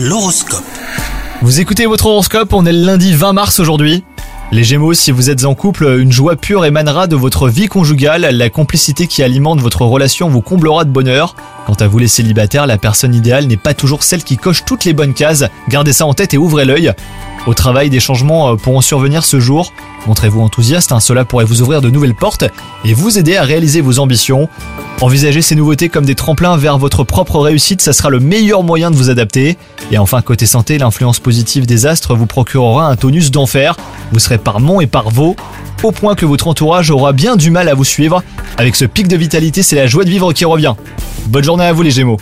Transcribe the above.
L'horoscope. Vous écoutez votre horoscope, on est le lundi 20 mars aujourd'hui. Les Gémeaux, si vous êtes en couple, une joie pure émanera de votre vie conjugale, la complicité qui alimente votre relation vous comblera de bonheur. Quant à vous les célibataires, la personne idéale n'est pas toujours celle qui coche toutes les bonnes cases, gardez ça en tête et ouvrez l'œil. Au travail, des changements euh, pourront survenir ce jour. Montrez-vous enthousiaste, hein, cela pourrait vous ouvrir de nouvelles portes et vous aider à réaliser vos ambitions. Envisagez ces nouveautés comme des tremplins vers votre propre réussite, ça sera le meilleur moyen de vous adapter. Et enfin, côté santé, l'influence positive des astres vous procurera un tonus d'enfer. Vous serez par Mont et par Vaux, au point que votre entourage aura bien du mal à vous suivre. Avec ce pic de vitalité, c'est la joie de vivre qui revient. Bonne journée à vous les Gémeaux